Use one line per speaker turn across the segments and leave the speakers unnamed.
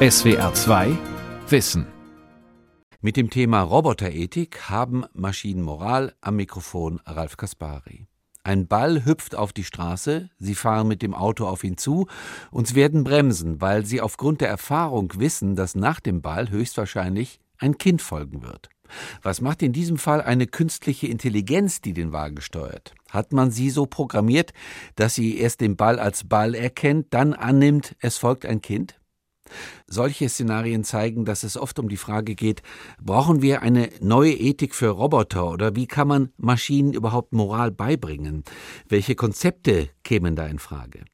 SWR 2 Wissen. Mit dem Thema Roboterethik haben Maschinen Moral am Mikrofon Ralf Kaspari. Ein Ball hüpft auf die Straße, Sie fahren mit dem Auto auf ihn zu und Sie werden bremsen, weil Sie aufgrund der Erfahrung wissen, dass nach dem Ball höchstwahrscheinlich ein Kind folgen wird. Was macht in diesem Fall eine künstliche Intelligenz, die den Wagen steuert? Hat man sie so programmiert, dass sie erst den Ball als Ball erkennt, dann annimmt, es folgt ein Kind? Solche Szenarien zeigen, dass es oft um die Frage geht, brauchen wir eine neue Ethik für Roboter oder wie kann man Maschinen überhaupt Moral beibringen? Welche Konzepte kämen da in Frage?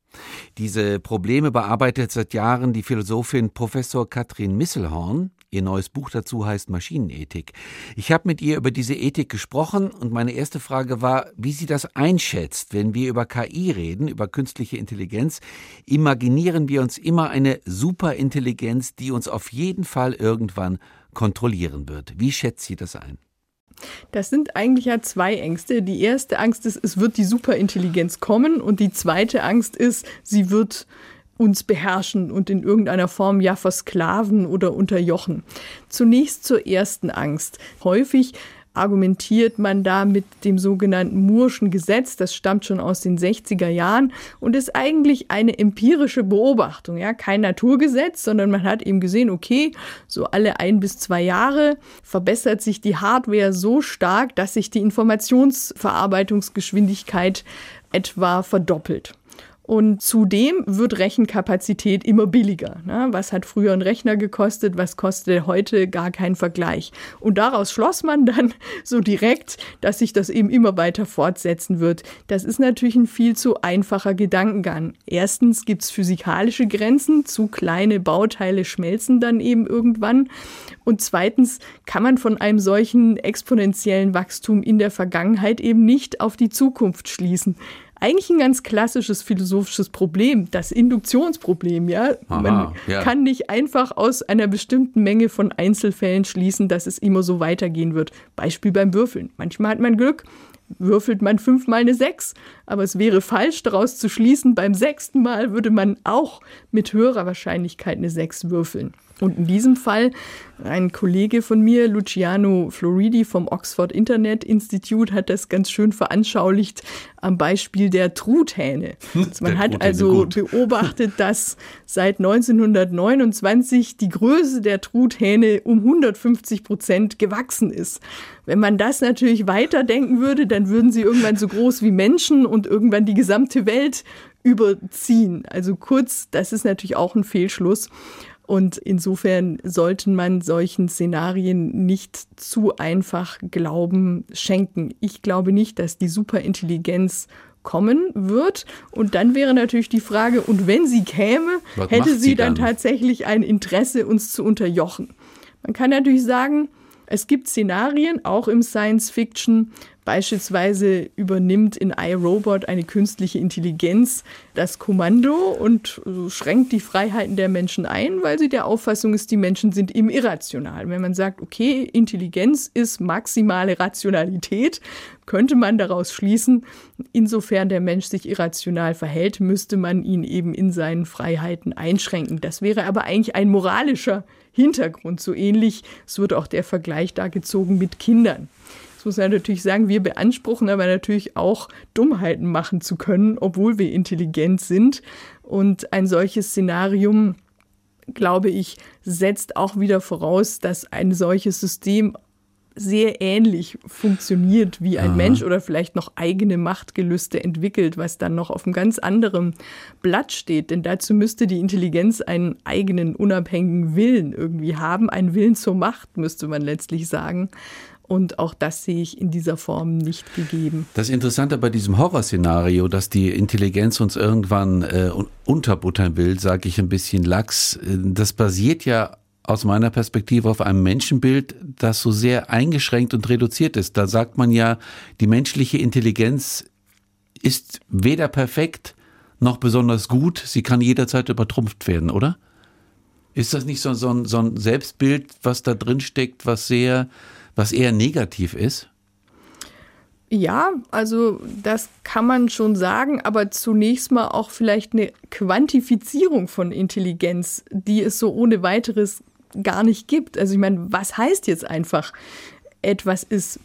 Diese Probleme bearbeitet seit Jahren die Philosophin Professor Katrin Misselhorn. Ihr neues Buch dazu heißt Maschinenethik. Ich habe mit ihr über diese Ethik gesprochen und meine erste Frage war, wie sie das einschätzt. Wenn wir über KI reden, über künstliche Intelligenz, imaginieren wir uns immer eine Superintelligenz, die uns auf jeden Fall irgendwann kontrollieren wird. Wie schätzt sie das ein?
Das sind eigentlich ja zwei Ängste. Die erste Angst ist, es wird die Superintelligenz kommen und die zweite Angst ist, sie wird uns beherrschen und in irgendeiner Form ja versklaven oder unterjochen. Zunächst zur ersten Angst. Häufig argumentiert man da mit dem sogenannten Murschen Gesetz, das stammt schon aus den 60er Jahren und ist eigentlich eine empirische Beobachtung, ja, kein Naturgesetz, sondern man hat eben gesehen, okay, so alle ein bis zwei Jahre verbessert sich die Hardware so stark, dass sich die Informationsverarbeitungsgeschwindigkeit etwa verdoppelt. Und zudem wird Rechenkapazität immer billiger. Ne? Was hat früher ein Rechner gekostet? Was kostet heute? Gar kein Vergleich. Und daraus schloss man dann so direkt, dass sich das eben immer weiter fortsetzen wird. Das ist natürlich ein viel zu einfacher Gedankengang. Erstens gibt es physikalische Grenzen. Zu kleine Bauteile schmelzen dann eben irgendwann. Und zweitens kann man von einem solchen exponentiellen Wachstum in der Vergangenheit eben nicht auf die Zukunft schließen eigentlich ein ganz klassisches philosophisches Problem, das Induktionsproblem, ja. Aha, Man ja. kann nicht einfach aus einer bestimmten Menge von Einzelfällen schließen, dass es immer so weitergehen wird. Beispiel beim Würfeln. Manchmal hat man Glück, würfelt man fünfmal eine Sechs. Aber es wäre falsch, daraus zu schließen, beim sechsten Mal würde man auch mit höherer Wahrscheinlichkeit eine Sechs würfeln. Und in diesem Fall ein Kollege von mir, Luciano Floridi vom Oxford Internet Institute, hat das ganz schön veranschaulicht am Beispiel der Truthähne. Also man hat also beobachtet, dass seit 1929 die Größe der Truthähne um 150 Prozent gewachsen ist. Wenn man das natürlich weiterdenken würde, dann würden sie irgendwann so groß wie Menschen und irgendwann die gesamte Welt überziehen. Also kurz, das ist natürlich auch ein Fehlschluss. Und insofern sollten man solchen Szenarien nicht zu einfach Glauben schenken. Ich glaube nicht, dass die Superintelligenz kommen wird. Und dann wäre natürlich die Frage, und wenn sie käme, Was hätte sie, sie dann tatsächlich ein Interesse, uns zu unterjochen? Man kann natürlich sagen, es gibt Szenarien, auch im Science Fiction, Beispielsweise übernimmt in iRobot eine künstliche Intelligenz das Kommando und schränkt die Freiheiten der Menschen ein, weil sie der Auffassung ist, die Menschen sind eben irrational. Wenn man sagt, okay, Intelligenz ist maximale Rationalität, könnte man daraus schließen, insofern der Mensch sich irrational verhält, müsste man ihn eben in seinen Freiheiten einschränken. Das wäre aber eigentlich ein moralischer Hintergrund. So ähnlich, es wird auch der Vergleich da gezogen mit Kindern. Das muss man natürlich sagen, wir beanspruchen aber natürlich auch Dummheiten machen zu können, obwohl wir intelligent sind. Und ein solches Szenarium, glaube ich, setzt auch wieder voraus, dass ein solches System sehr ähnlich funktioniert wie ein Aha. Mensch oder vielleicht noch eigene Machtgelüste entwickelt, was dann noch auf einem ganz anderen Blatt steht. Denn dazu müsste die Intelligenz einen eigenen unabhängigen Willen irgendwie haben. Einen Willen zur Macht, müsste man letztlich sagen. Und auch das sehe ich in dieser Form nicht gegeben.
Das Interessante bei diesem Horrorszenario, dass die Intelligenz uns irgendwann äh, unterbuttern will, sage ich ein bisschen lax, äh, das basiert ja aus meiner Perspektive auf einem Menschenbild, das so sehr eingeschränkt und reduziert ist. Da sagt man ja, die menschliche Intelligenz ist weder perfekt noch besonders gut, sie kann jederzeit übertrumpft werden, oder? Ist das nicht so, so, so ein Selbstbild, was da drin steckt, was sehr was eher negativ ist?
Ja, also das kann man schon sagen, aber zunächst mal auch vielleicht eine Quantifizierung von Intelligenz, die es so ohne weiteres gar nicht gibt. Also ich meine, was heißt jetzt einfach etwas ist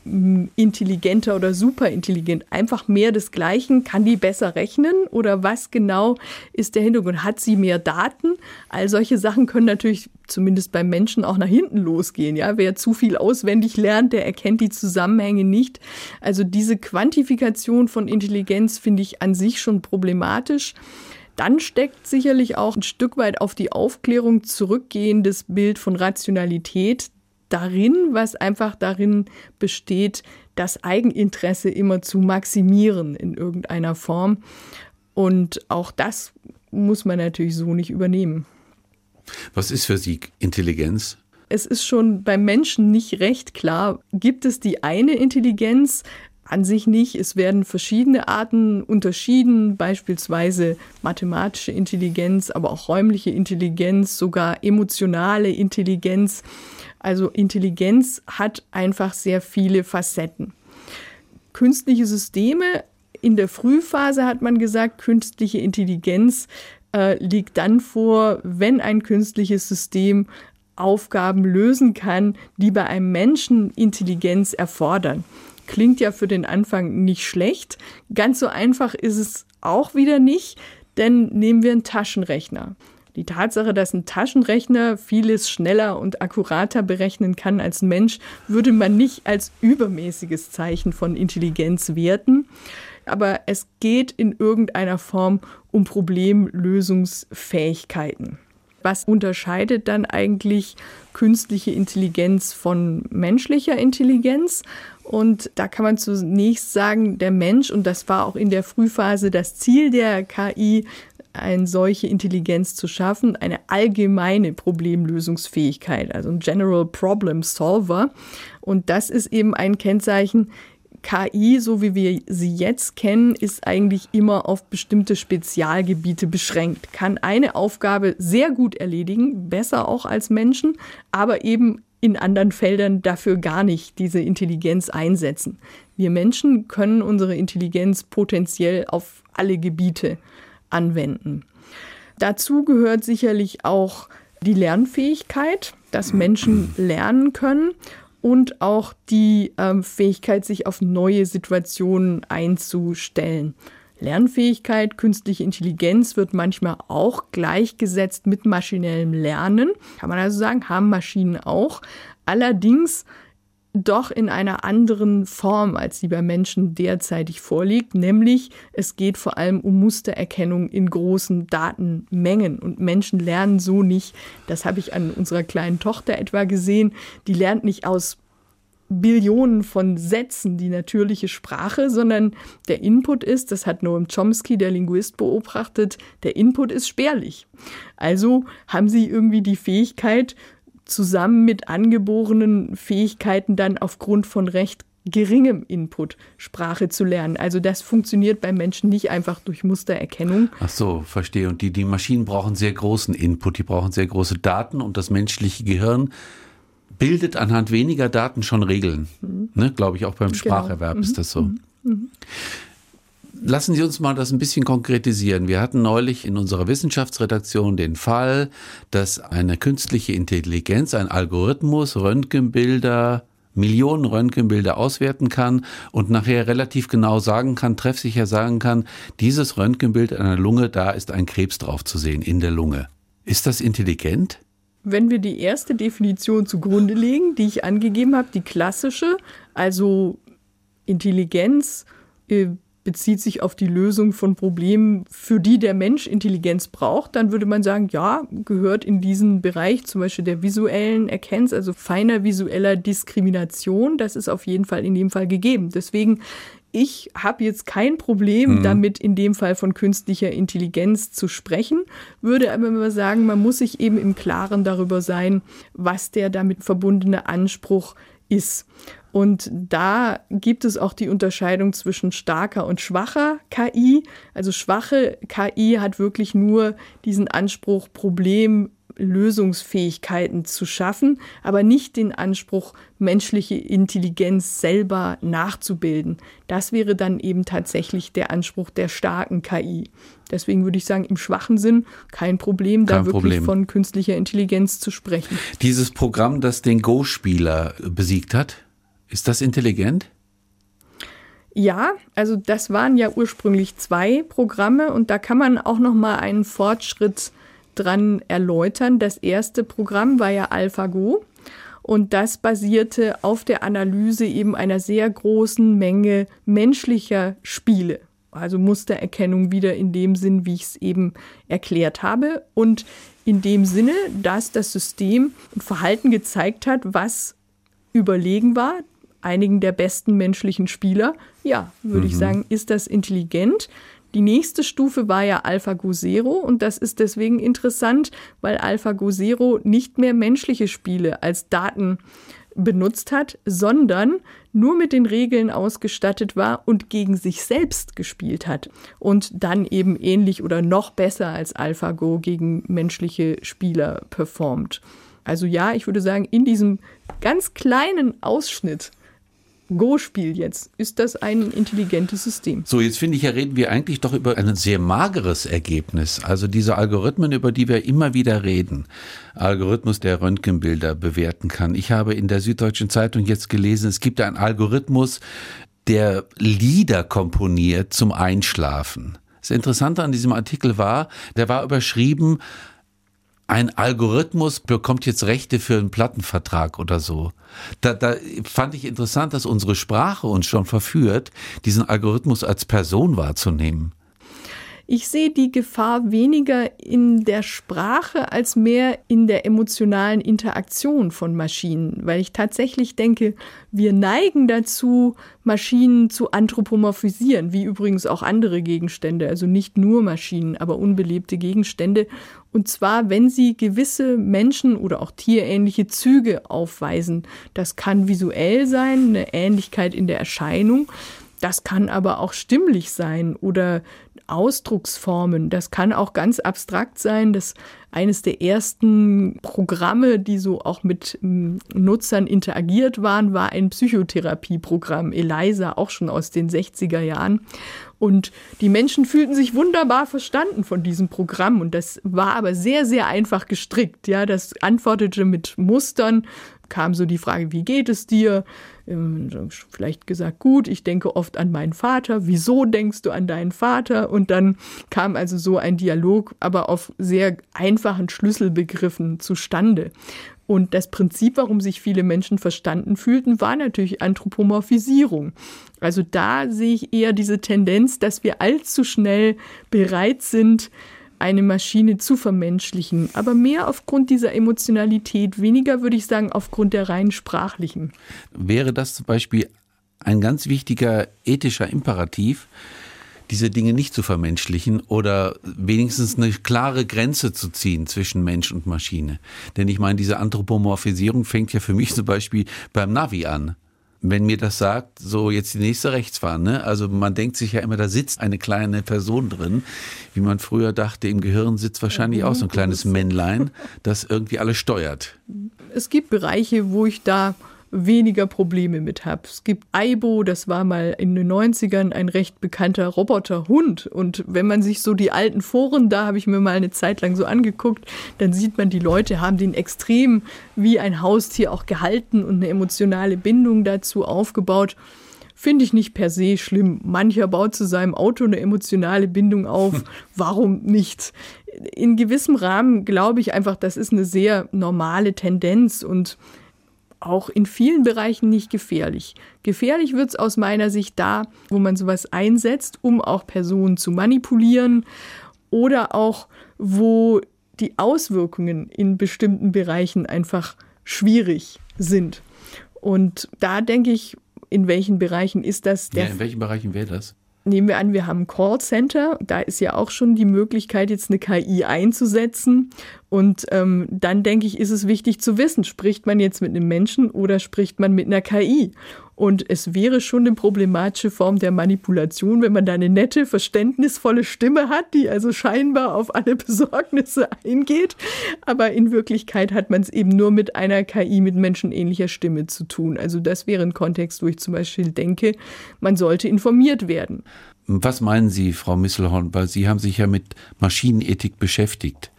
intelligenter oder superintelligent. Einfach mehr des Gleichen. Kann die besser rechnen oder was genau ist der Hintergrund? Hat sie mehr Daten? All solche Sachen können natürlich zumindest beim Menschen auch nach hinten losgehen. Ja, wer zu viel auswendig lernt, der erkennt die Zusammenhänge nicht. Also diese Quantifikation von Intelligenz finde ich an sich schon problematisch. Dann steckt sicherlich auch ein Stück weit auf die Aufklärung zurückgehendes Bild von Rationalität darin, was einfach darin besteht, das Eigeninteresse immer zu maximieren in irgendeiner Form. Und auch das muss man natürlich so nicht übernehmen.
Was ist für Sie Intelligenz?
Es ist schon beim Menschen nicht recht klar, gibt es die eine Intelligenz, an sich nicht. Es werden verschiedene Arten unterschieden, beispielsweise mathematische Intelligenz, aber auch räumliche Intelligenz, sogar emotionale Intelligenz. Also Intelligenz hat einfach sehr viele Facetten. Künstliche Systeme, in der Frühphase hat man gesagt, künstliche Intelligenz äh, liegt dann vor, wenn ein künstliches System Aufgaben lösen kann, die bei einem Menschen Intelligenz erfordern. Klingt ja für den Anfang nicht schlecht. Ganz so einfach ist es auch wieder nicht, denn nehmen wir einen Taschenrechner. Die Tatsache, dass ein Taschenrechner vieles schneller und akkurater berechnen kann als ein Mensch, würde man nicht als übermäßiges Zeichen von Intelligenz werten. Aber es geht in irgendeiner Form um Problemlösungsfähigkeiten. Was unterscheidet dann eigentlich künstliche Intelligenz von menschlicher Intelligenz? Und da kann man zunächst sagen, der Mensch, und das war auch in der Frühphase das Ziel der KI, eine solche Intelligenz zu schaffen, eine allgemeine Problemlösungsfähigkeit, also ein General Problem Solver. Und das ist eben ein Kennzeichen. KI, so wie wir sie jetzt kennen, ist eigentlich immer auf bestimmte Spezialgebiete beschränkt, kann eine Aufgabe sehr gut erledigen, besser auch als Menschen, aber eben in anderen Feldern dafür gar nicht diese Intelligenz einsetzen. Wir Menschen können unsere Intelligenz potenziell auf alle Gebiete anwenden. Dazu gehört sicherlich auch die Lernfähigkeit, dass Menschen lernen können und auch die ähm, Fähigkeit, sich auf neue Situationen einzustellen. Lernfähigkeit, künstliche Intelligenz wird manchmal auch gleichgesetzt mit maschinellem Lernen. Kann man also sagen, haben Maschinen auch. Allerdings doch in einer anderen Form, als sie bei Menschen derzeitig vorliegt, nämlich es geht vor allem um Mustererkennung in großen Datenmengen und Menschen lernen so nicht, das habe ich an unserer kleinen Tochter etwa gesehen, die lernt nicht aus Billionen von Sätzen die natürliche Sprache, sondern der Input ist, das hat Noam Chomsky, der Linguist, beobachtet, der Input ist spärlich. Also haben sie irgendwie die Fähigkeit, zusammen mit angeborenen Fähigkeiten dann aufgrund von recht geringem Input Sprache zu lernen. Also das funktioniert bei Menschen nicht einfach durch Mustererkennung.
Ach so, verstehe. Und die, die Maschinen brauchen sehr großen Input, die brauchen sehr große Daten und das menschliche Gehirn bildet anhand weniger Daten schon Regeln. Mhm. Ne, Glaube ich, auch beim genau. Spracherwerb genau. ist das so. Mhm. Lassen Sie uns mal das ein bisschen konkretisieren. Wir hatten neulich in unserer Wissenschaftsredaktion den Fall, dass eine künstliche Intelligenz, ein Algorithmus, Röntgenbilder, Millionen Röntgenbilder auswerten kann und nachher relativ genau sagen kann, treffsicher sagen kann, dieses Röntgenbild einer Lunge, da ist ein Krebs drauf zu sehen in der Lunge. Ist das intelligent?
Wenn wir die erste Definition zugrunde legen, die ich angegeben habe, die klassische, also Intelligenz, äh, bezieht sich auf die Lösung von Problemen, für die der Mensch Intelligenz braucht, dann würde man sagen, ja, gehört in diesen Bereich zum Beispiel der visuellen Erkenntnis, also feiner visueller Diskrimination. Das ist auf jeden Fall in dem Fall gegeben. Deswegen ich habe jetzt kein Problem mhm. damit, in dem Fall von künstlicher Intelligenz zu sprechen, würde aber immer sagen, man muss sich eben im Klaren darüber sein, was der damit verbundene Anspruch ist. Und da gibt es auch die Unterscheidung zwischen starker und schwacher KI. Also schwache KI hat wirklich nur diesen Anspruch, Problem Lösungsfähigkeiten zu schaffen, aber nicht den Anspruch, menschliche Intelligenz selber nachzubilden. Das wäre dann eben tatsächlich der Anspruch der starken KI. Deswegen würde ich sagen, im schwachen Sinn kein Problem, kein da wirklich Problem. von künstlicher Intelligenz zu sprechen.
Dieses Programm, das den Go-Spieler besiegt hat, ist das intelligent?
Ja, also das waren ja ursprünglich zwei Programme und da kann man auch noch mal einen Fortschritt dran erläutern. Das erste Programm war ja AlphaGo und das basierte auf der Analyse eben einer sehr großen Menge menschlicher Spiele. Also Mustererkennung wieder in dem Sinn, wie ich es eben erklärt habe. Und in dem Sinne, dass das System ein Verhalten gezeigt hat, was überlegen war, einigen der besten menschlichen Spieler. Ja, würde mhm. ich sagen, ist das intelligent. Die nächste Stufe war ja AlphaGo Zero und das ist deswegen interessant, weil AlphaGo Zero nicht mehr menschliche Spiele als Daten benutzt hat, sondern nur mit den Regeln ausgestattet war und gegen sich selbst gespielt hat und dann eben ähnlich oder noch besser als AlphaGo gegen menschliche Spieler performt. Also ja, ich würde sagen, in diesem ganz kleinen Ausschnitt Go-Spiel jetzt. Ist das ein intelligentes System?
So, jetzt finde ich ja, reden wir eigentlich doch über ein sehr mageres Ergebnis. Also diese Algorithmen, über die wir immer wieder reden. Algorithmus, der Röntgenbilder bewerten kann. Ich habe in der Süddeutschen Zeitung jetzt gelesen, es gibt einen Algorithmus, der Lieder komponiert zum Einschlafen. Das Interessante an diesem Artikel war, der war überschrieben, ein Algorithmus bekommt jetzt Rechte für einen Plattenvertrag oder so. Da, da fand ich interessant, dass unsere Sprache uns schon verführt, diesen Algorithmus als Person wahrzunehmen.
Ich sehe die Gefahr weniger in der Sprache als mehr in der emotionalen Interaktion von Maschinen, weil ich tatsächlich denke, wir neigen dazu, Maschinen zu anthropomorphisieren, wie übrigens auch andere Gegenstände, also nicht nur Maschinen, aber unbelebte Gegenstände. Und zwar, wenn sie gewisse Menschen oder auch tierähnliche Züge aufweisen. Das kann visuell sein, eine Ähnlichkeit in der Erscheinung. Das kann aber auch stimmlich sein oder Ausdrucksformen. Das kann auch ganz abstrakt sein. Das eines der ersten Programme, die so auch mit hm, Nutzern interagiert waren, war ein Psychotherapieprogramm, ELISA, auch schon aus den 60er Jahren. Und die Menschen fühlten sich wunderbar verstanden von diesem Programm. Und das war aber sehr, sehr einfach gestrickt. Ja, das antwortete mit Mustern, kam so die Frage, wie geht es dir? Ähm, vielleicht gesagt, gut, ich denke oft an meinen Vater. Wieso denkst du an deinen Vater? Und dann kam also so ein Dialog, aber auf sehr einfachen Schlüsselbegriffen zustande. Und das Prinzip, warum sich viele Menschen verstanden fühlten, war natürlich Anthropomorphisierung. Also da sehe ich eher diese Tendenz, dass wir allzu schnell bereit sind, eine Maschine zu vermenschlichen, aber mehr aufgrund dieser Emotionalität, weniger würde ich sagen aufgrund der rein sprachlichen.
Wäre das zum Beispiel ein ganz wichtiger ethischer Imperativ, diese Dinge nicht zu vermenschlichen oder wenigstens eine klare Grenze zu ziehen zwischen Mensch und Maschine. Denn ich meine, diese Anthropomorphisierung fängt ja für mich zum Beispiel beim Navi an wenn mir das sagt, so jetzt die nächste Rechtsfahrt, ne? Also man denkt sich ja immer, da sitzt eine kleine Person drin, wie man früher dachte, im Gehirn sitzt wahrscheinlich auch so ein kleines Männlein, das irgendwie alles steuert.
Es gibt Bereiche, wo ich da weniger Probleme mit habe. Es gibt Aibo, das war mal in den 90ern ein recht bekannter Roboterhund. Und wenn man sich so die alten Foren, da habe ich mir mal eine Zeit lang so angeguckt, dann sieht man, die Leute haben den extrem wie ein Haustier auch gehalten und eine emotionale Bindung dazu aufgebaut. Finde ich nicht per se schlimm. Mancher baut zu seinem Auto eine emotionale Bindung auf. Warum nicht? In gewissem Rahmen glaube ich einfach, das ist eine sehr normale Tendenz und auch in vielen Bereichen nicht gefährlich. Gefährlich wird es aus meiner Sicht da, wo man sowas einsetzt, um auch Personen zu manipulieren oder auch wo die Auswirkungen in bestimmten Bereichen einfach schwierig sind. Und da denke ich, in welchen Bereichen ist das
der? Ja, in welchen Bereichen wäre das?
Nehmen wir an, wir haben ein Callcenter. Da ist ja auch schon die Möglichkeit, jetzt eine KI einzusetzen. Und ähm, dann denke ich, ist es wichtig zu wissen, spricht man jetzt mit einem Menschen oder spricht man mit einer KI? Und es wäre schon eine problematische Form der Manipulation, wenn man da eine nette, verständnisvolle Stimme hat, die also scheinbar auf alle Besorgnisse eingeht. Aber in Wirklichkeit hat man es eben nur mit einer KI mit menschenähnlicher Stimme zu tun. Also das wäre ein Kontext, wo ich zum Beispiel denke, man sollte informiert werden.
Was meinen Sie, Frau Misselhorn? Weil Sie haben sich ja mit Maschinenethik beschäftigt.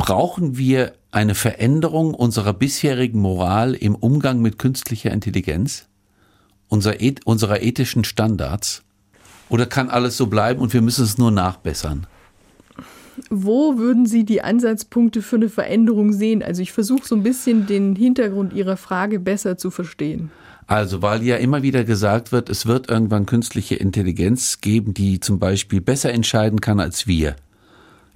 Brauchen wir eine Veränderung unserer bisherigen Moral im Umgang mit künstlicher Intelligenz? Unser, unserer ethischen Standards? Oder kann alles so bleiben und wir müssen es nur nachbessern?
Wo würden Sie die Ansatzpunkte für eine Veränderung sehen? Also ich versuche so ein bisschen den Hintergrund Ihrer Frage besser zu verstehen.
Also, weil ja immer wieder gesagt wird, es wird irgendwann künstliche Intelligenz geben, die zum Beispiel besser entscheiden kann als wir.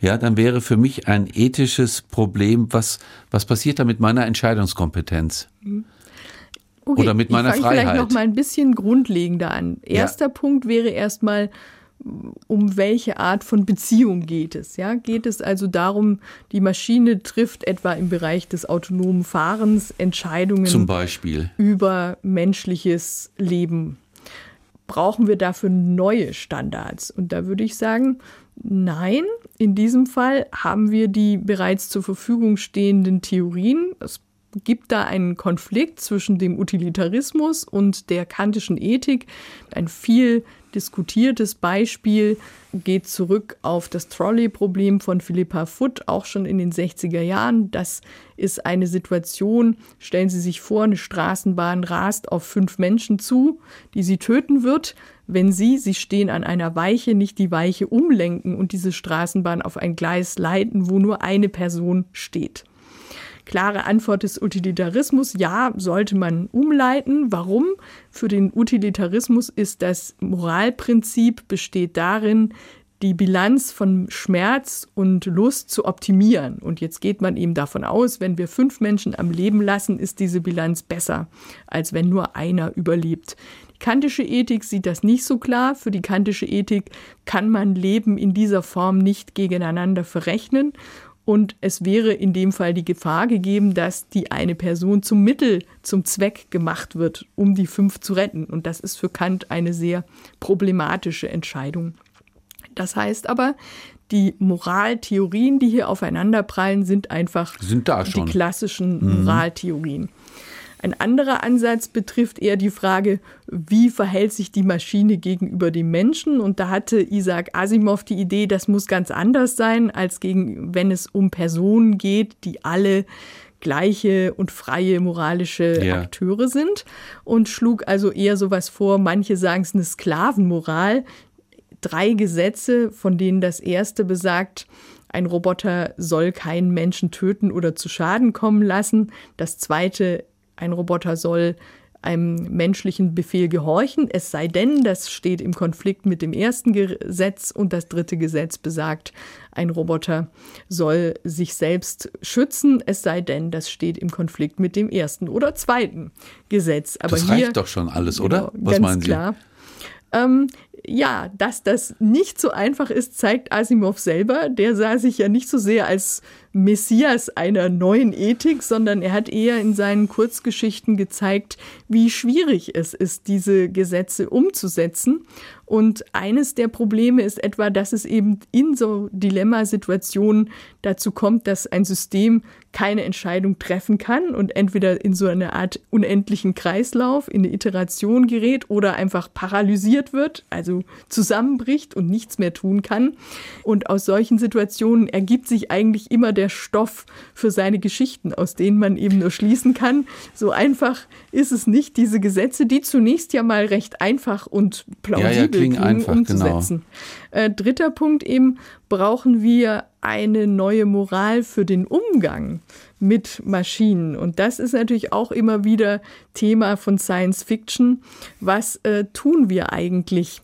Ja, dann wäre für mich ein ethisches Problem, was, was passiert da mit meiner Entscheidungskompetenz?
Okay, Oder mit meiner ich Freiheit? Vielleicht noch mal ein bisschen grundlegender an. Erster ja. Punkt wäre erstmal, um welche Art von Beziehung geht es? Ja, geht es also darum, die Maschine trifft etwa im Bereich des autonomen Fahrens Entscheidungen
zum Beispiel
über menschliches Leben? Brauchen wir dafür neue Standards? Und da würde ich sagen, nein. In diesem Fall haben wir die bereits zur Verfügung stehenden Theorien. Es gibt da einen Konflikt zwischen dem Utilitarismus und der kantischen Ethik. Ein viel diskutiertes Beispiel geht zurück auf das Trolley-Problem von Philippa Foot, auch schon in den 60er Jahren. Das ist eine Situation, stellen Sie sich vor, eine Straßenbahn rast auf fünf Menschen zu, die sie töten wird, wenn sie, sie stehen an einer Weiche, nicht die Weiche umlenken und diese Straßenbahn auf ein Gleis leiten, wo nur eine Person steht. Klare Antwort des Utilitarismus, ja, sollte man umleiten. Warum? Für den Utilitarismus ist das Moralprinzip besteht darin, die Bilanz von Schmerz und Lust zu optimieren. Und jetzt geht man eben davon aus, wenn wir fünf Menschen am Leben lassen, ist diese Bilanz besser, als wenn nur einer überlebt. Die kantische Ethik sieht das nicht so klar. Für die kantische Ethik kann man Leben in dieser Form nicht gegeneinander verrechnen. Und es wäre in dem Fall die Gefahr gegeben, dass die eine Person zum Mittel, zum Zweck gemacht wird, um die fünf zu retten. Und das ist für Kant eine sehr problematische Entscheidung. Das heißt aber, die Moraltheorien, die hier aufeinanderprallen, sind einfach
sind
die klassischen mhm. Ein anderer Ansatz betrifft eher die Frage, wie verhält sich die Maschine gegenüber dem Menschen? Und da hatte Isaac Asimov die Idee, das muss ganz anders sein, als gegen, wenn es um Personen geht, die alle gleiche und freie moralische ja. Akteure sind und schlug also eher sowas vor, manche sagen es eine Sklavenmoral, drei Gesetze, von denen das erste besagt, ein Roboter soll keinen Menschen töten oder zu Schaden kommen lassen. Das zweite ein Roboter soll einem menschlichen Befehl gehorchen, es sei denn, das steht im Konflikt mit dem ersten Gesetz und das dritte Gesetz besagt, ein Roboter soll sich selbst schützen, es sei denn, das steht im Konflikt mit dem ersten oder zweiten Gesetz.
Aber das reicht hier, doch schon alles, oder?
Genau, Was meinen Sie? Klar. Ähm, ja, dass das nicht so einfach ist, zeigt Asimov selber. Der sah sich ja nicht so sehr als Messias einer neuen Ethik, sondern er hat eher in seinen Kurzgeschichten gezeigt, wie schwierig es ist, diese Gesetze umzusetzen. Und eines der Probleme ist etwa, dass es eben in so Dilemmasituationen dazu kommt, dass ein System keine Entscheidung treffen kann und entweder in so eine Art unendlichen Kreislauf, in eine Iteration gerät oder einfach paralysiert wird, also zusammenbricht und nichts mehr tun kann. Und aus solchen Situationen ergibt sich eigentlich immer der Stoff für seine Geschichten, aus denen man eben nur schließen kann. So einfach ist es nicht, diese Gesetze, die zunächst ja mal recht einfach und plausibel ja, ja, klingen, einfach, umzusetzen. Genau. Äh, dritter Punkt eben, brauchen wir eine neue Moral für den Umgang mit Maschinen. Und das ist natürlich auch immer wieder Thema von Science Fiction. Was äh, tun wir eigentlich,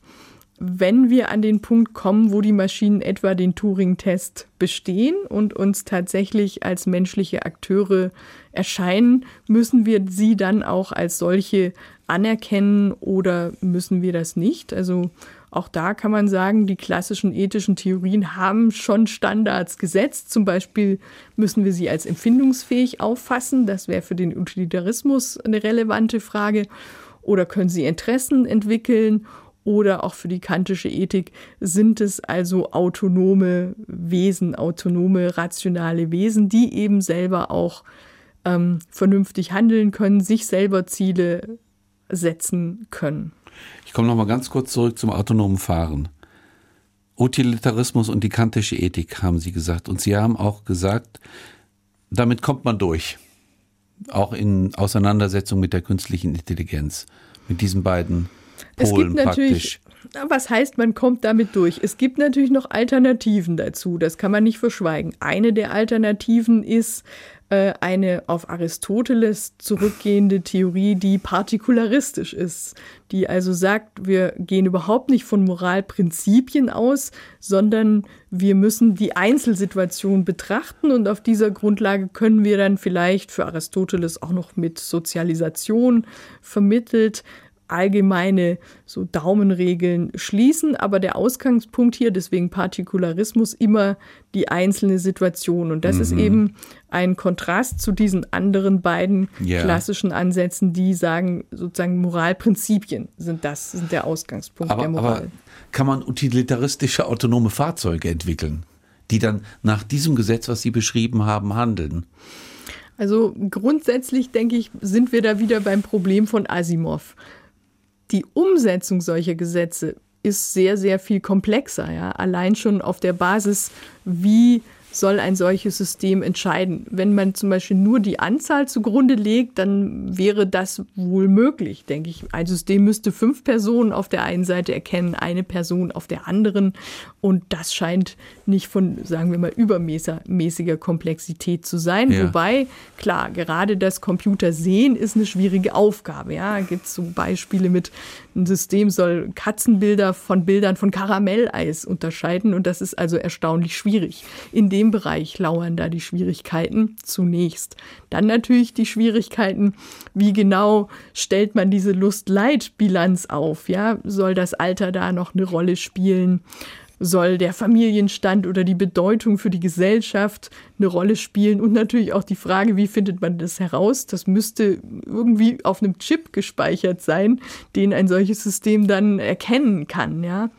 wenn wir an den Punkt kommen, wo die Maschinen etwa den Turing-Test bestehen und uns tatsächlich als menschliche Akteure erscheinen, müssen wir sie dann auch als solche anerkennen oder müssen wir das nicht? Also auch da kann man sagen, die klassischen ethischen Theorien haben schon Standards gesetzt. Zum Beispiel müssen wir sie als empfindungsfähig auffassen. Das wäre für den Utilitarismus eine relevante Frage. oder können sie Interessen entwickeln oder auch für die kantische Ethik sind es also autonome Wesen, autonome, rationale Wesen, die eben selber auch ähm, vernünftig handeln können, sich selber Ziele setzen können.
Ich komme noch mal ganz kurz zurück zum autonomen Fahren. Utilitarismus und die kantische Ethik haben Sie gesagt. Und Sie haben auch gesagt, damit kommt man durch. Auch in Auseinandersetzung mit der künstlichen Intelligenz. Mit diesen beiden Polen praktisch.
Was heißt, man kommt damit durch? Es gibt natürlich noch Alternativen dazu, das kann man nicht verschweigen. Eine der Alternativen ist, äh, eine auf Aristoteles zurückgehende Theorie, die partikularistisch ist, die also sagt, wir gehen überhaupt nicht von Moralprinzipien aus, sondern wir müssen die Einzelsituation betrachten und auf dieser Grundlage können wir dann vielleicht für Aristoteles auch noch mit Sozialisation vermittelt allgemeine so Daumenregeln schließen, aber der Ausgangspunkt hier, deswegen Partikularismus, immer die einzelne Situation. Und das mhm. ist eben ein Kontrast zu diesen anderen beiden yeah. klassischen Ansätzen, die sagen, sozusagen Moralprinzipien sind das, sind der Ausgangspunkt
aber,
der Moral.
Aber kann man utilitaristische autonome Fahrzeuge entwickeln, die dann nach diesem Gesetz, was Sie beschrieben haben, handeln?
Also grundsätzlich denke ich, sind wir da wieder beim Problem von Asimov die Umsetzung solcher Gesetze ist sehr, sehr viel komplexer. Ja? Allein schon auf der Basis, wie soll ein solches System entscheiden. Wenn man zum Beispiel nur die Anzahl zugrunde legt, dann wäre das wohl möglich, denke ich. Ein System müsste fünf Personen auf der einen Seite erkennen, eine Person auf der anderen. Und das scheint nicht von, sagen wir mal, übermäßiger Komplexität zu sein. Ja. Wobei, klar, gerade das Computer sehen ist eine schwierige Aufgabe. Ja, gibt es so Beispiele mit, ein System soll Katzenbilder von Bildern von Karamelleis unterscheiden. Und das ist also erstaunlich schwierig. In dem Bereich lauern da die Schwierigkeiten zunächst. Dann natürlich die Schwierigkeiten, wie genau stellt man diese Lust-Leid-Bilanz auf? Ja, soll das Alter da noch eine Rolle spielen? soll der Familienstand oder die Bedeutung für die Gesellschaft eine Rolle spielen und natürlich auch die Frage, wie findet man das heraus? Das müsste irgendwie auf einem Chip gespeichert sein, den ein solches System dann erkennen kann, ja.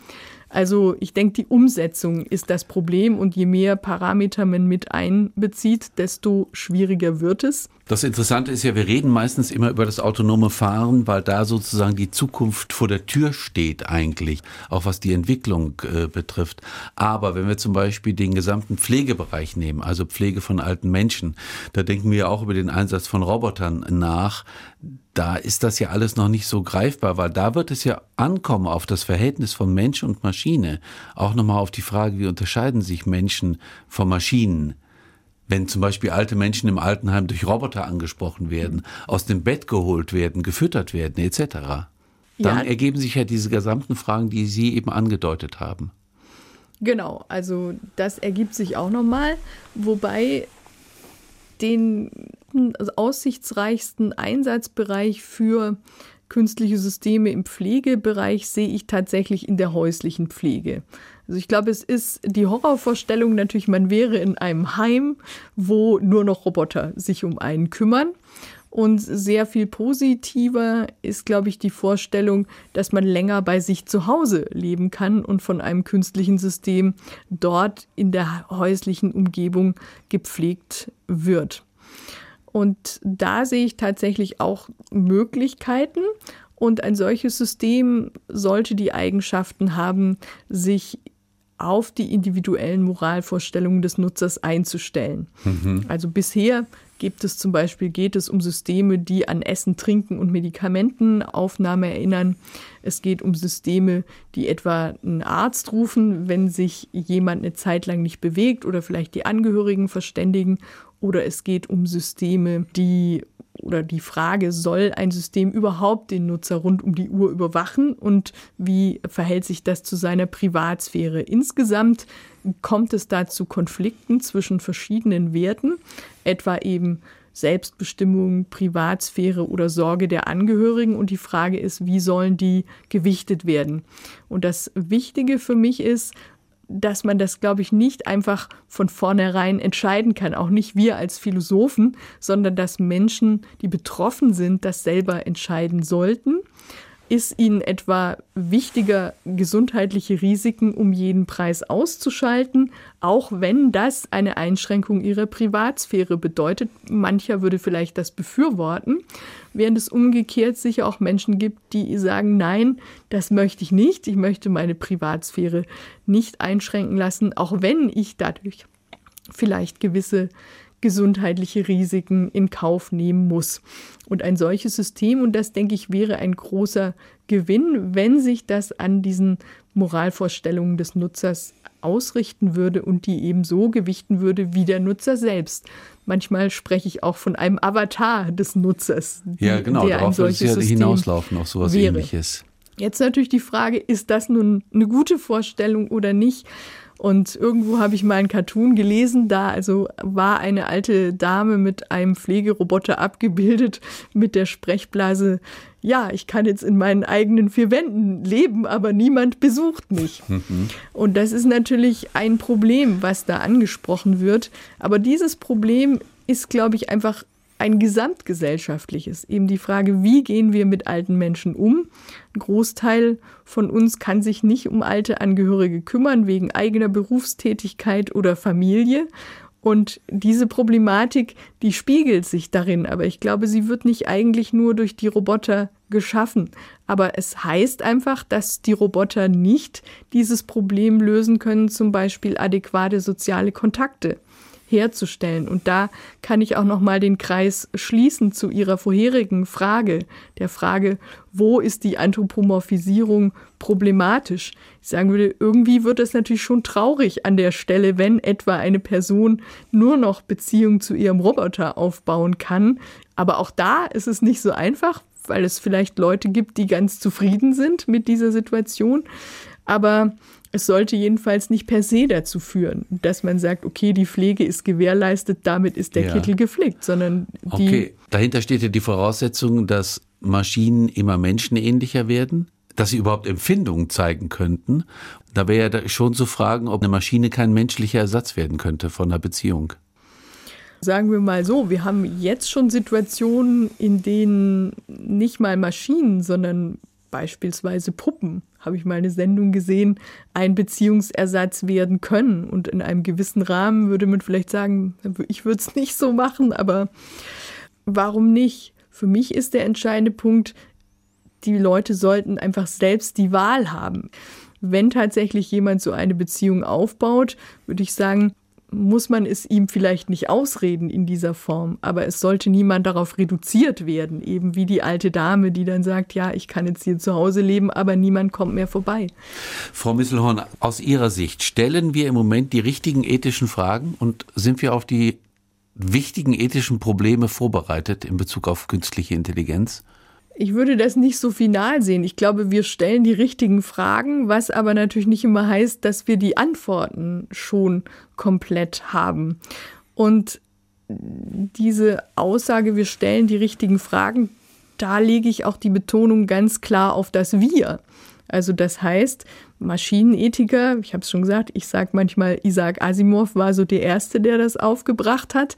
Also ich denke, die Umsetzung ist das Problem und je mehr Parameter man mit einbezieht, desto schwieriger wird es.
Das Interessante ist ja, wir reden meistens immer über das autonome Fahren, weil da sozusagen die Zukunft vor der Tür steht eigentlich, auch was die Entwicklung äh, betrifft. Aber wenn wir zum Beispiel den gesamten Pflegebereich nehmen, also Pflege von alten Menschen, da denken wir auch über den Einsatz von Robotern nach. Da ist das ja alles noch nicht so greifbar, weil da wird es ja ankommen auf das Verhältnis von Mensch und Maschine. Auch nochmal auf die Frage, wie unterscheiden sich Menschen von Maschinen? wenn zum Beispiel alte Menschen im Altenheim durch Roboter angesprochen werden, aus dem Bett geholt werden, gefüttert werden, etc., dann ja. ergeben sich ja diese gesamten Fragen, die Sie eben angedeutet haben.
Genau, also das ergibt sich auch nochmal, wobei den aussichtsreichsten Einsatzbereich für künstliche Systeme im Pflegebereich sehe ich tatsächlich in der häuslichen Pflege. Also ich glaube, es ist die Horrorvorstellung natürlich, man wäre in einem Heim, wo nur noch Roboter sich um einen kümmern. Und sehr viel positiver ist, glaube ich, die Vorstellung, dass man länger bei sich zu Hause leben kann und von einem künstlichen System dort in der häuslichen Umgebung gepflegt wird. Und da sehe ich tatsächlich auch Möglichkeiten. Und ein solches System sollte die Eigenschaften haben, sich auf die individuellen Moralvorstellungen des Nutzers einzustellen. Mhm. Also bisher gibt es zum Beispiel, geht es um Systeme, die an Essen, Trinken und Medikamentenaufnahme erinnern. Es geht um Systeme, die etwa einen Arzt rufen, wenn sich jemand eine Zeit lang nicht bewegt oder vielleicht die Angehörigen verständigen. Oder es geht um Systeme, die oder die Frage, soll ein System überhaupt den Nutzer rund um die Uhr überwachen und wie verhält sich das zu seiner Privatsphäre? Insgesamt kommt es da zu Konflikten zwischen verschiedenen Werten, etwa eben Selbstbestimmung, Privatsphäre oder Sorge der Angehörigen. Und die Frage ist, wie sollen die gewichtet werden? Und das Wichtige für mich ist, dass man das, glaube ich, nicht einfach von vornherein entscheiden kann, auch nicht wir als Philosophen, sondern dass Menschen, die betroffen sind, das selber entscheiden sollten. Ist Ihnen etwa wichtiger, gesundheitliche Risiken um jeden Preis auszuschalten, auch wenn das eine Einschränkung Ihrer Privatsphäre bedeutet? Mancher würde vielleicht das befürworten, während es umgekehrt sicher auch Menschen gibt, die sagen, nein, das möchte ich nicht, ich möchte meine Privatsphäre nicht einschränken lassen, auch wenn ich dadurch vielleicht gewisse gesundheitliche Risiken in Kauf nehmen muss. Und ein solches System, und das denke ich, wäre ein großer Gewinn, wenn sich das an diesen Moralvorstellungen des Nutzers ausrichten würde und die eben so gewichten würde wie der Nutzer selbst. Manchmal spreche ich auch von einem Avatar des Nutzers.
Ja, genau, der darauf wird es ja hinauslaufen, auf sowas wäre. ähnliches.
Jetzt natürlich die Frage, ist das nun eine gute Vorstellung oder nicht? Und irgendwo habe ich mal einen Cartoon gelesen, da also war eine alte Dame mit einem Pflegeroboter abgebildet mit der Sprechblase, ja, ich kann jetzt in meinen eigenen vier Wänden leben, aber niemand besucht mich. Mhm. Und das ist natürlich ein Problem, was da angesprochen wird. Aber dieses Problem ist, glaube ich, einfach ein gesamtgesellschaftliches. Eben die Frage, wie gehen wir mit alten Menschen um? Ein Großteil von uns kann sich nicht um alte Angehörige kümmern, wegen eigener Berufstätigkeit oder Familie. Und diese Problematik, die spiegelt sich darin, aber ich glaube, sie wird nicht eigentlich nur durch die Roboter geschaffen. Aber es heißt einfach, dass die Roboter nicht dieses Problem lösen können, zum Beispiel adäquate soziale Kontakte herzustellen. Und da kann ich auch noch mal den Kreis schließen zu Ihrer vorherigen Frage, der Frage, wo ist die Anthropomorphisierung problematisch? Ich sagen würde, irgendwie wird es natürlich schon traurig an der Stelle, wenn etwa eine Person nur noch Beziehung zu ihrem Roboter aufbauen kann. Aber auch da ist es nicht so einfach, weil es vielleicht Leute gibt, die ganz zufrieden sind mit dieser Situation. Aber es sollte jedenfalls nicht per se dazu führen, dass man sagt, okay, die Pflege ist gewährleistet, damit ist der ja. Kittel geflickt, sondern die.
Okay, dahinter steht ja die Voraussetzung, dass Maschinen immer menschenähnlicher werden, dass sie überhaupt Empfindungen zeigen könnten. Da wäre ja schon zu fragen, ob eine Maschine kein menschlicher Ersatz werden könnte von einer Beziehung.
Sagen wir mal so, wir haben jetzt schon Situationen, in denen nicht mal Maschinen, sondern beispielsweise Puppen, habe ich mal eine Sendung gesehen, ein Beziehungsersatz werden können. Und in einem gewissen Rahmen würde man vielleicht sagen, ich würde es nicht so machen, aber warum nicht? Für mich ist der entscheidende Punkt, die Leute sollten einfach selbst die Wahl haben. Wenn tatsächlich jemand so eine Beziehung aufbaut, würde ich sagen, muss man es ihm vielleicht nicht ausreden in dieser Form, aber es sollte niemand darauf reduziert werden, eben wie die alte Dame, die dann sagt, ja, ich kann jetzt hier zu Hause leben, aber niemand kommt mehr vorbei.
Frau Misselhorn, aus Ihrer Sicht, stellen wir im Moment die richtigen ethischen Fragen und sind wir auf die wichtigen ethischen Probleme vorbereitet in Bezug auf künstliche Intelligenz?
Ich würde das nicht so final sehen. Ich glaube, wir stellen die richtigen Fragen, was aber natürlich nicht immer heißt, dass wir die Antworten schon komplett haben. Und diese Aussage, wir stellen die richtigen Fragen, da lege ich auch die Betonung ganz klar auf das Wir. Also das heißt, Maschinenethiker, ich habe es schon gesagt, ich sage manchmal, Isaac Asimov war so der Erste, der das aufgebracht hat.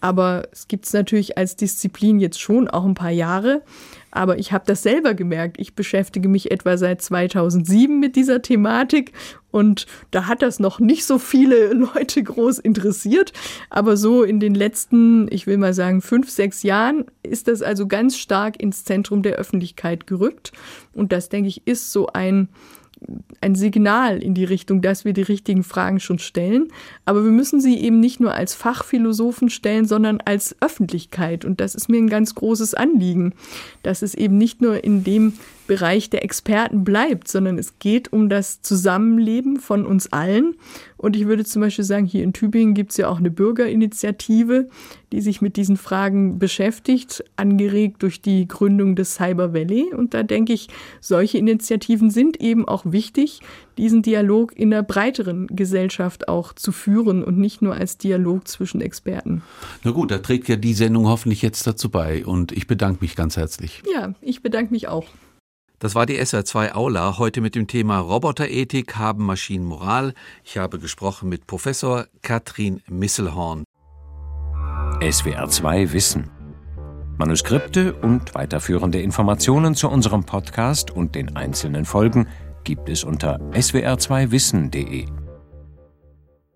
Aber es gibt es natürlich als Disziplin jetzt schon auch ein paar Jahre. Aber ich habe das selber gemerkt. Ich beschäftige mich etwa seit 2007 mit dieser Thematik und da hat das noch nicht so viele Leute groß interessiert. Aber so in den letzten, ich will mal sagen, fünf, sechs Jahren ist das also ganz stark ins Zentrum der Öffentlichkeit gerückt. Und das, denke ich, ist so ein ein Signal in die Richtung, dass wir die richtigen Fragen schon stellen. Aber wir müssen sie eben nicht nur als Fachphilosophen stellen, sondern als Öffentlichkeit. Und das ist mir ein ganz großes Anliegen, dass es eben nicht nur in dem Bereich der Experten bleibt, sondern es geht um das Zusammenleben von uns allen. Und ich würde zum Beispiel sagen, hier in Tübingen gibt es ja auch eine Bürgerinitiative, die sich mit diesen Fragen beschäftigt, angeregt durch die Gründung des Cyber Valley. Und da denke ich, solche Initiativen sind eben auch wichtig, diesen Dialog in der breiteren Gesellschaft auch zu führen und nicht nur als Dialog zwischen Experten.
Na gut, da trägt ja die Sendung hoffentlich jetzt dazu bei und ich bedanke mich ganz herzlich.
Ja, ich bedanke mich auch.
Das war die SR2 Aula, heute mit dem Thema Roboterethik haben Maschinen Moral. Ich habe gesprochen mit Professor Katrin Misselhorn.
SWR2 Wissen. Manuskripte und weiterführende Informationen zu unserem Podcast und den einzelnen Folgen gibt es unter swr2wissen.de.